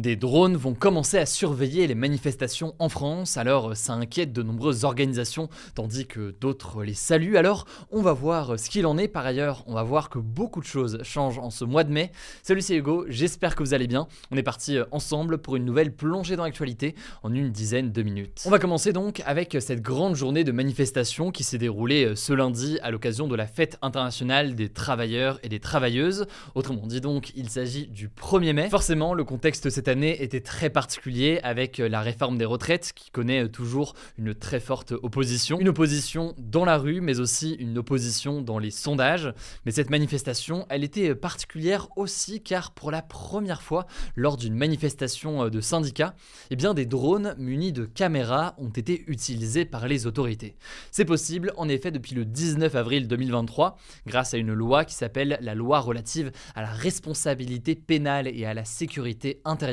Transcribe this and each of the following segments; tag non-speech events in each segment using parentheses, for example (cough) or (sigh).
Des drones vont commencer à surveiller les manifestations en France, alors ça inquiète de nombreuses organisations, tandis que d'autres les saluent. Alors on va voir ce qu'il en est. Par ailleurs, on va voir que beaucoup de choses changent en ce mois de mai. Salut, c'est Hugo, j'espère que vous allez bien. On est parti ensemble pour une nouvelle plongée dans l'actualité en une dizaine de minutes. On va commencer donc avec cette grande journée de manifestation qui s'est déroulée ce lundi à l'occasion de la fête internationale des travailleurs et des travailleuses. Autrement dit donc, il s'agit du 1er mai. Forcément, le contexte cette année était très particulier avec la réforme des retraites qui connaît toujours une très forte opposition. Une opposition dans la rue, mais aussi une opposition dans les sondages. Mais cette manifestation, elle était particulière aussi car pour la première fois, lors d'une manifestation de syndicats, eh bien des drones munis de caméras ont été utilisés par les autorités. C'est possible en effet depuis le 19 avril 2023 grâce à une loi qui s'appelle la loi relative à la responsabilité pénale et à la sécurité intérieure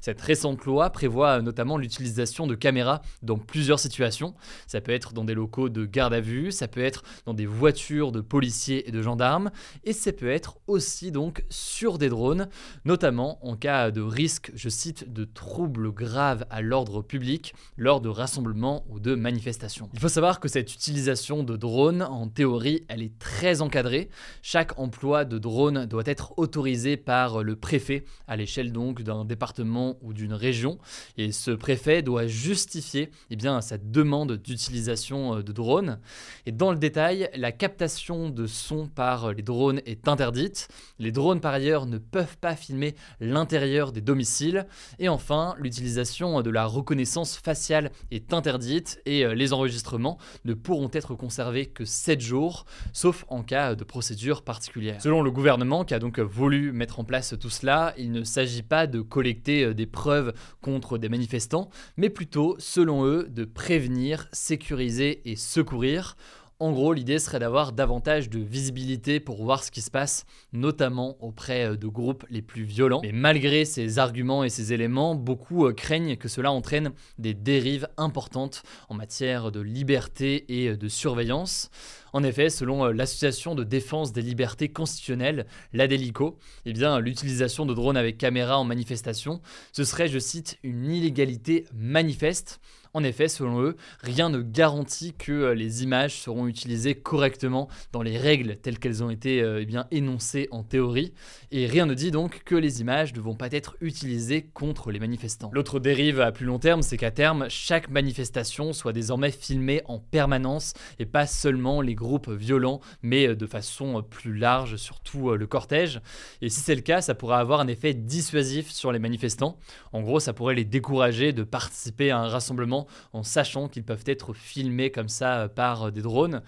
cette récente loi prévoit notamment l'utilisation de caméras dans plusieurs situations. Ça peut être dans des locaux de garde à vue, ça peut être dans des voitures de policiers et de gendarmes, et ça peut être aussi donc sur des drones, notamment en cas de risque, je cite, de troubles graves à l'ordre public lors de rassemblements ou de manifestations. Il faut savoir que cette utilisation de drones, en théorie, elle est très encadrée. Chaque emploi de drone doit être autorisé par le préfet à l'échelle donc d'un département ou d'une région. Et ce préfet doit justifier eh bien, sa demande d'utilisation euh, de drones. Et dans le détail, la captation de son par les drones est interdite. Les drones, par ailleurs, ne peuvent pas filmer l'intérieur des domiciles. Et enfin, l'utilisation de la reconnaissance faciale est interdite et euh, les enregistrements ne pourront être conservés que 7 jours, sauf en cas de procédure particulière. Selon le gouvernement qui a donc voulu mettre en place tout cela, il ne s'agit pas de collecter euh, des preuves contre des manifestants, mais plutôt, selon eux, de prévenir, sécuriser et secourir. En gros, l'idée serait d'avoir davantage de visibilité pour voir ce qui se passe, notamment auprès euh, de groupes les plus violents. Mais malgré ces arguments et ces éléments, beaucoup euh, craignent que cela entraîne des dérives importantes en matière de liberté et de surveillance. En effet, selon l'Association de défense des libertés constitutionnelles, l'ADELICO, eh l'utilisation de drones avec caméra en manifestation, ce serait, je cite, une illégalité manifeste. En effet, selon eux, rien ne garantit que les images seront utilisées correctement dans les règles telles qu'elles ont été eh bien, énoncées en théorie, et rien ne dit donc que les images ne vont pas être utilisées contre les manifestants. L'autre dérive à plus long terme, c'est qu'à terme, chaque manifestation soit désormais filmée en permanence et pas seulement les groupes violents, mais de façon plus large sur tout le cortège. Et si c'est le cas, ça pourrait avoir un effet dissuasif sur les manifestants. En gros, ça pourrait les décourager de participer à un rassemblement en sachant qu'ils peuvent être filmés comme ça par des drones.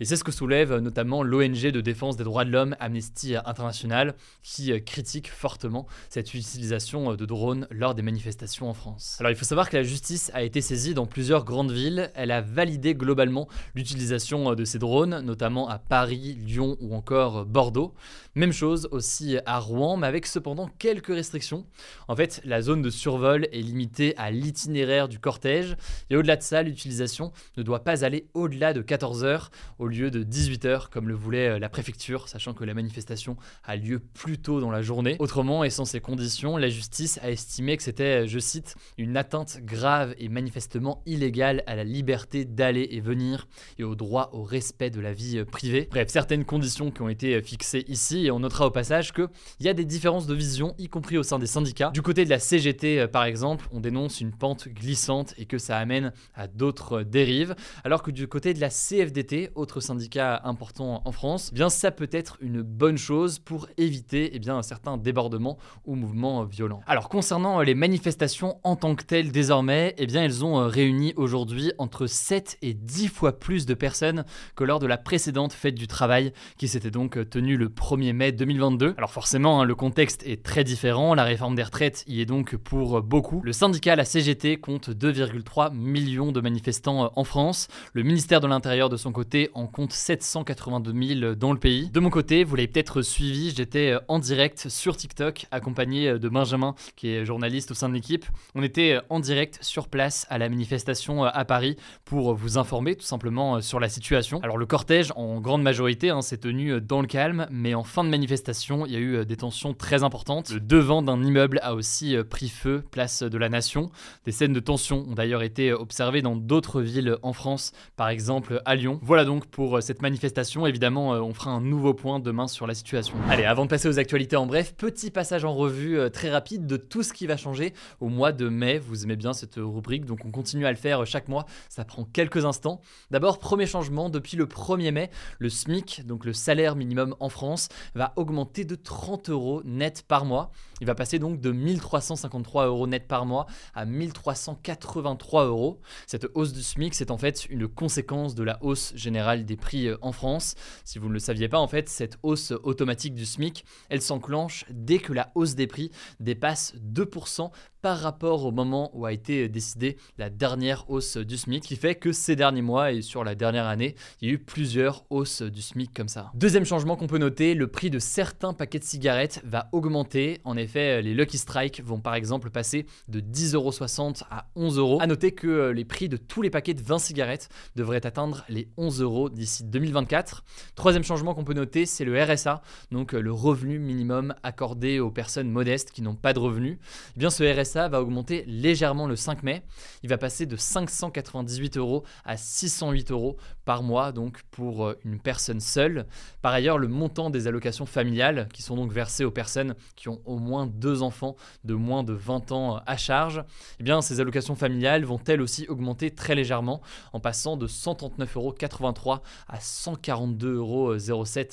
Et c'est ce que soulève notamment l'ONG de défense des droits de l'homme Amnesty International, qui critique fortement cette utilisation de drones lors des manifestations en France. Alors il faut savoir que la justice a été saisie dans plusieurs grandes villes. Elle a validé globalement l'utilisation de ces drones notamment à Paris, Lyon ou encore Bordeaux. Même chose aussi à Rouen, mais avec cependant quelques restrictions. En fait, la zone de survol est limitée à l'itinéraire du cortège, et au-delà de ça, l'utilisation ne doit pas aller au-delà de 14h au lieu de 18h comme le voulait euh, la préfecture, sachant que la manifestation a lieu plus tôt dans la journée. Autrement, et sans ces conditions, la justice a estimé que c'était, je cite, une atteinte grave et manifestement illégale à la liberté d'aller et venir et au droit au respect de la vie euh, privée. Bref, certaines conditions qui ont été euh, fixées ici, et on notera au passage qu'il y a des différences de vision, y compris au sein des syndicats. Du côté de la CGT, euh, par exemple, on dénonce une pente glissante et que ça amène à d'autres dérives, alors que du côté de la CFDT, autre syndicat important en France, eh bien ça peut être une bonne chose pour éviter eh bien, un certain débordement ou mouvement violent. Alors concernant les manifestations en tant que telles désormais, eh bien elles ont réuni aujourd'hui entre 7 et 10 fois plus de personnes que lors lors de la précédente fête du travail qui s'était donc tenue le 1er mai 2022. Alors forcément, hein, le contexte est très différent, la réforme des retraites y est donc pour beaucoup. Le syndicat, la CGT, compte 2,3 millions de manifestants en France. Le ministère de l'Intérieur, de son côté, en compte 782 000 dans le pays. De mon côté, vous l'avez peut-être suivi, j'étais en direct sur TikTok, accompagné de Benjamin, qui est journaliste au sein de l'équipe. On était en direct sur place à la manifestation à Paris pour vous informer tout simplement sur la situation. Alors le cortège, en grande majorité, hein, s'est tenu dans le calme, mais en fin de manifestation, il y a eu des tensions très importantes. Le devant d'un immeuble a aussi pris feu, place de la Nation. Des scènes de tension ont d'ailleurs été observées dans d'autres villes en France, par exemple à Lyon. Voilà donc pour cette manifestation. Évidemment, on fera un nouveau point demain sur la situation. Allez, avant de passer aux actualités en bref, petit passage en revue euh, très rapide de tout ce qui va changer au mois de mai. Vous aimez bien cette rubrique, donc on continue à le faire chaque mois. Ça prend quelques instants. D'abord, premier changement, depuis le 1er mai, le SMIC, donc le salaire minimum en France, va augmenter de 30 euros net par mois. Il va passer donc de 1353 euros net par mois à 1383 euros. Cette hausse du SMIC, c'est en fait une conséquence de la hausse générale des prix euh, en France. Si vous ne le saviez pas, en fait, cette hausse automatique du SMIC, elle s'enclenche dès que la hausse des prix dépasse 2% par rapport au moment où a été décidée la dernière hausse du SMIC, qui fait que ces derniers mois et sur la dernière année, il y a eu plusieurs hausses du SMIC comme ça. Deuxième changement qu'on peut noter, le prix de certains paquets de cigarettes va augmenter. En effet, les Lucky Strike vont par exemple passer de 10,60€ à 11 euros. A que les prix de tous les paquets de 20 cigarettes devraient atteindre les 11 euros d'ici 2024. Troisième changement qu'on peut noter, c'est le RSA, donc le revenu minimum accordé aux personnes modestes qui n'ont pas de revenus. Eh bien, ce RSA va augmenter légèrement le 5 mai. Il va passer de 598 euros à 608 euros par mois, donc pour euh, une personne seule. Par ailleurs, le montant des allocations familiales, qui sont donc versées aux personnes qui ont au moins deux enfants de moins de 20 ans à charge, eh bien, ces allocations familiales vont elles aussi augmenter très légèrement, en passant de 139,83 euros à 142,07 euros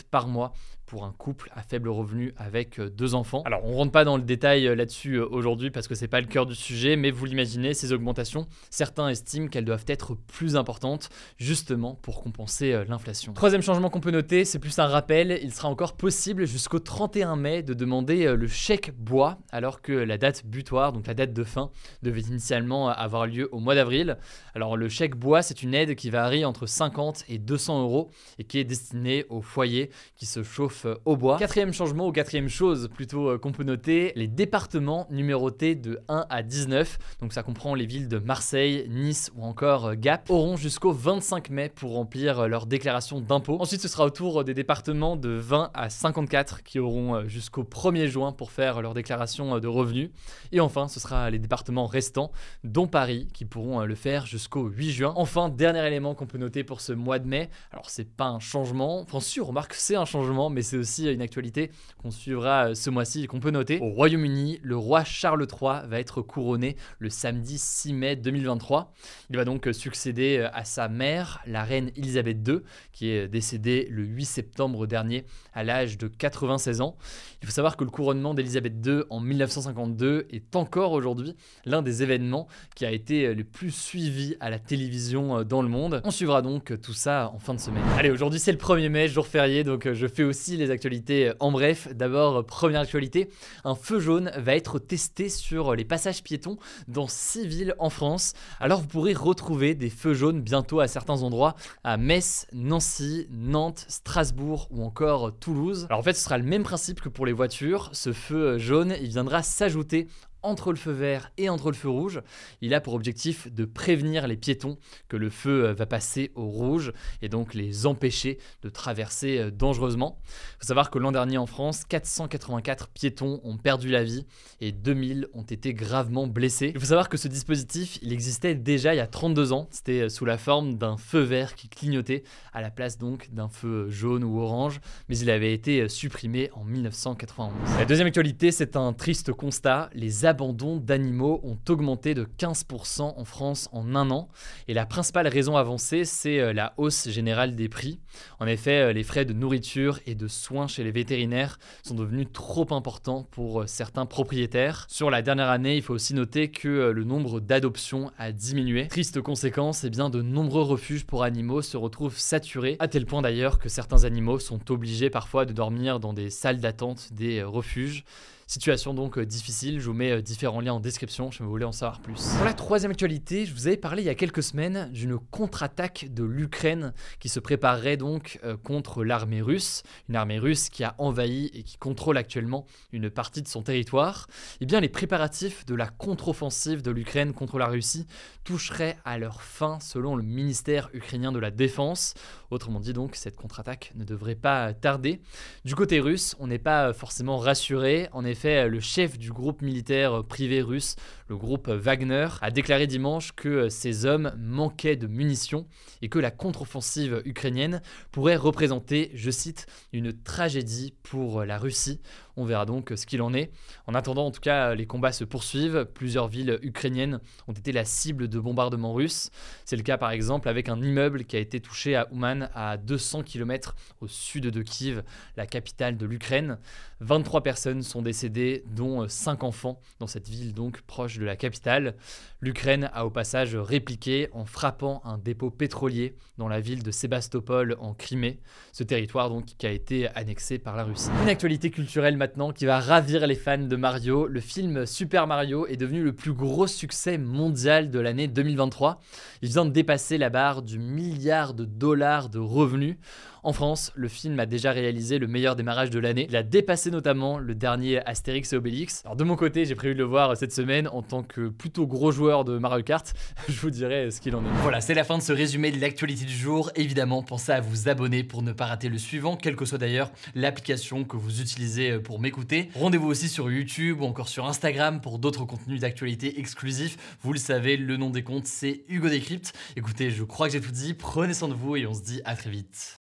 par mois pour un couple à faible revenu avec euh, deux enfants. Alors on rentre pas dans le détail euh, là-dessus euh, aujourd'hui parce que c'est pas le cœur du sujet, mais vous l'imaginez, ces augmentations, certains estiment qu'elles doivent être plus importantes justement pour compenser l'inflation. Troisième changement qu'on peut noter, c'est plus un rappel, il sera encore possible jusqu'au 31 mai de demander le chèque bois alors que la date butoir, donc la date de fin, devait initialement avoir lieu au mois d'avril. Alors le chèque bois, c'est une aide qui varie entre 50 et 200 euros et qui est destinée aux foyers qui se chauffent euh, au bois. Quatrième changement ou quatrième chose plutôt euh, qu'on peut noter, les départements numérotés de 1 à 19, donc ça comprend les villes de Marseille, Nice ou encore euh, Gap, auront jusqu'au 25 mai pour remplir leur déclaration d'impôt. Ensuite, ce sera au tour des départements de 20 à 54 qui auront jusqu'au 1er juin pour faire leur déclaration de revenus. Et enfin, ce sera les départements restants, dont Paris, qui pourront le faire jusqu'au 8 juin. Enfin, dernier élément qu'on peut noter pour ce mois de mai, alors c'est pas un changement, enfin sûr, remarque c'est un changement, mais c'est aussi une actualité qu'on suivra euh, ce mois-ci et qu'on peut noter. Au Royaume-Uni, le roi Charles III va être couronné le samedi 6 mai 2023. Il va donc succéder euh, à sa mère, la reine Elisabeth II, qui est décédée le 8 septembre dernier à l'âge de 96 ans. Il faut savoir que le couronnement d'Elisabeth II en 1952 est encore aujourd'hui l'un des événements qui a été euh, le plus suivi à la télévision dans le monde. On suivra donc tout ça en fin de semaine. Allez, aujourd'hui c'est le 1er mai, jour férié, donc je fais aussi actualités en bref. D'abord, première actualité, un feu jaune va être testé sur les passages piétons dans 6 villes en France. Alors vous pourrez retrouver des feux jaunes bientôt à certains endroits, à Metz, Nancy, Nantes, Strasbourg ou encore Toulouse. Alors en fait ce sera le même principe que pour les voitures, ce feu jaune il viendra s'ajouter entre le feu vert et entre le feu rouge. Il a pour objectif de prévenir les piétons que le feu euh, va passer au rouge et donc les empêcher de traverser euh, dangereusement. Il faut savoir que l'an dernier en France, 484 piétons ont perdu la vie et 2000 ont été gravement blessés. Il faut savoir que ce dispositif, il existait déjà il y a 32 ans. C'était euh, sous la forme d'un feu vert qui clignotait à la place donc d'un feu jaune ou orange, mais il avait été supprimé en 1991. La deuxième actualité, c'est un triste constat. Les abandons d'animaux ont augmenté de 15% en France en un an. Et la principale raison avancée, c'est euh, la hausse générale des prix. En effet, euh, les frais de nourriture et de soins chez les vétérinaires sont devenus trop importants pour euh, certains propriétaires. Sur la dernière année, il faut aussi noter que le nombre d'adoptions a diminué. Triste conséquence, eh bien, de nombreux refuges pour animaux se retrouvent saturés, à tel point d'ailleurs que certains animaux sont obligés parfois de dormir dans des salles d'attente des refuges. Situation donc euh, difficile, je vous mets euh, différents liens en description si vous voulez en savoir plus. Pour la troisième actualité, je vous avais parlé il y a quelques semaines d'une contre-attaque de l'Ukraine qui se préparerait donc euh, contre l'armée russe, une armée russe qui a envahi et qui contrôle actuellement une partie de son territoire. Eh bien les préparatifs de la contre-offensive de l'Ukraine contre la Russie toucheraient à leur fin selon le ministère ukrainien de la Défense. Autrement dit donc, cette contre-attaque ne devrait pas tarder. Du côté russe, on n'est pas forcément rassuré. En effet, le chef du groupe militaire privé russe, le groupe Wagner, a déclaré dimanche que ces hommes manquaient de munitions et que la contre-offensive ukrainienne pourrait représenter, je cite, une tragédie pour la Russie. On verra donc ce qu'il en est. En attendant, en tout cas, les combats se poursuivent. Plusieurs villes ukrainiennes ont été la cible de bombardements russes. C'est le cas par exemple avec un immeuble qui a été touché à Ouman, à 200 km au sud de Kiev, la capitale de l'Ukraine. 23 personnes sont décédées, dont 5 enfants, dans cette ville donc proche de la capitale. L'Ukraine a au passage répliqué en frappant un dépôt pétrolier dans la ville de Sébastopol en Crimée, ce territoire donc qui a été annexé par la Russie. Une actualité culturelle maintenant qui va ravir les fans de Mario. Le film Super Mario est devenu le plus gros succès mondial de l'année 2023. Il vient de dépasser la barre du milliard de dollars de revenus. En France, le film a déjà réalisé le meilleur démarrage de l'année. Il a dépassé notamment le dernier Astérix et Obélix. Alors de mon côté, j'ai prévu de le voir cette semaine en tant que plutôt gros joueur de Mario Kart. (laughs) Je vous dirai ce qu'il en est. Voilà, c'est la fin de ce résumé de l'actualité du jour. Évidemment, pensez à vous abonner pour ne pas rater le suivant, quelle que soit d'ailleurs l'application que vous utilisez pour m'écouter. Rendez-vous aussi sur YouTube ou encore sur Instagram pour d'autres contenus d'actualité exclusifs. Vous le savez, le nom des comptes, c'est Hugo Décrypte. Écoutez, je crois que j'ai tout dit. Prenez soin de vous et on se dit à très vite.